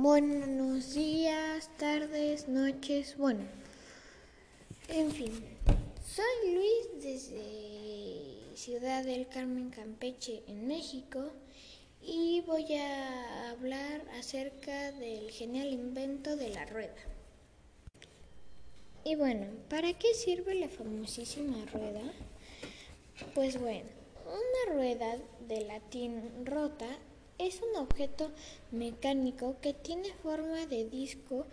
Buenos días, tardes, noches, bueno. En fin, soy Luis desde Ciudad del Carmen, Campeche, en México, y voy a hablar acerca del genial invento de la rueda. Y bueno, ¿para qué sirve la famosísima rueda? Pues bueno, una rueda de latín rota es un objeto mecánico que tiene forma de disco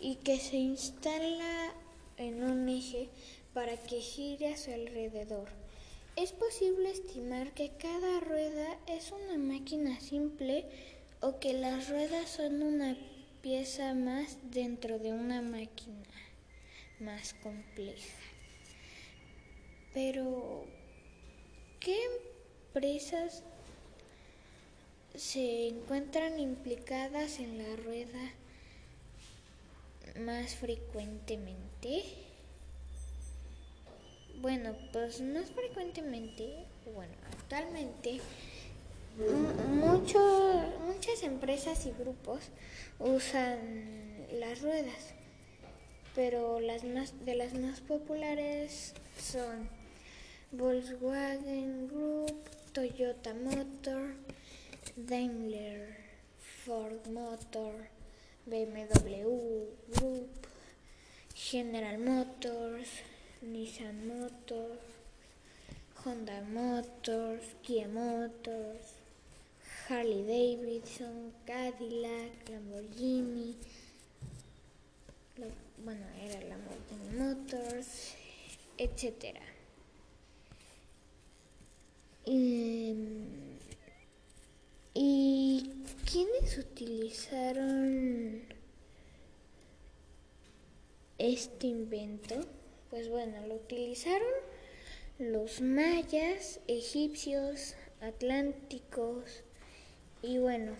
y que se instala en un eje para que gire a su alrededor. Es posible estimar que cada rueda es una máquina simple o que las ruedas son una pieza más dentro de una máquina más compleja. Pero, ¿qué empresas se encuentran implicadas en la rueda más frecuentemente? Bueno, pues más frecuentemente, bueno, actualmente muchas empresas y grupos usan las ruedas, pero las más, de las más populares son Volkswagen Group, Toyota Motor, Daimler, Ford Motor, BMW Group, General Motors, Nissan Motors, Honda Motors, Kia Motors, Harley Davidson, Cadillac, Lamborghini, bueno, era Lamborghini Motors, etcétera. ¿Y quiénes utilizaron este invento? Pues bueno, lo utilizaron los mayas, egipcios, atlánticos y bueno,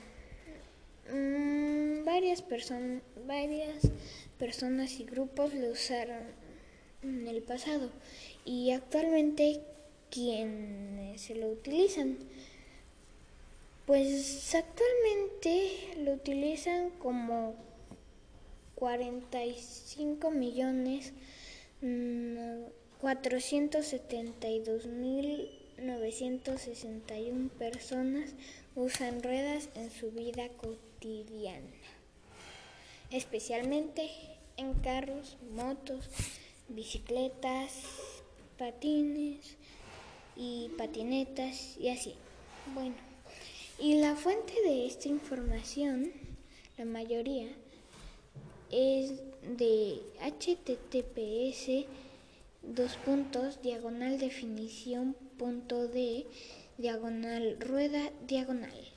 mm, varias, personas varias personas y grupos lo usaron en el pasado y actualmente quienes se lo utilizan pues actualmente lo utilizan como 45 millones 472 mil 961 personas usan ruedas en su vida cotidiana, especialmente en carros, motos, bicicletas, patines y patinetas y así. Bueno. Y la fuente de esta información, la mayoría, es de https dos puntos diagonal definición punto de diagonal rueda diagonal.